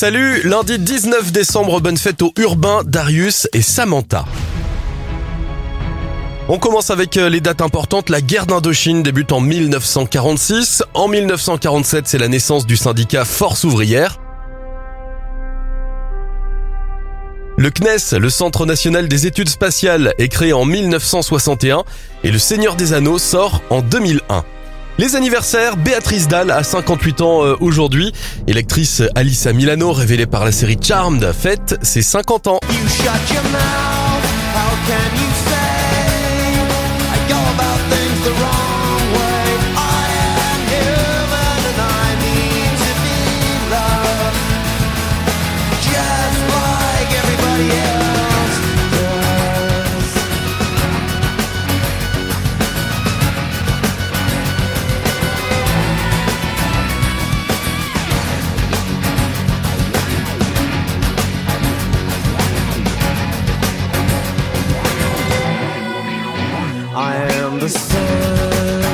Salut, lundi 19 décembre, bonne fête aux Urbain, Darius et Samantha. On commence avec euh, les dates importantes. La guerre d'Indochine débute en 1946. En 1947, c'est la naissance du syndicat Force ouvrière. Le CNES, le Centre national des études spatiales, est créé en 1961 et Le Seigneur des Anneaux sort en 2001. Les anniversaires, Béatrice Dalle a 58 ans euh, aujourd'hui et l'actrice Alissa Milano, révélée par la série Charmed, fête ses 50 ans. From the sun.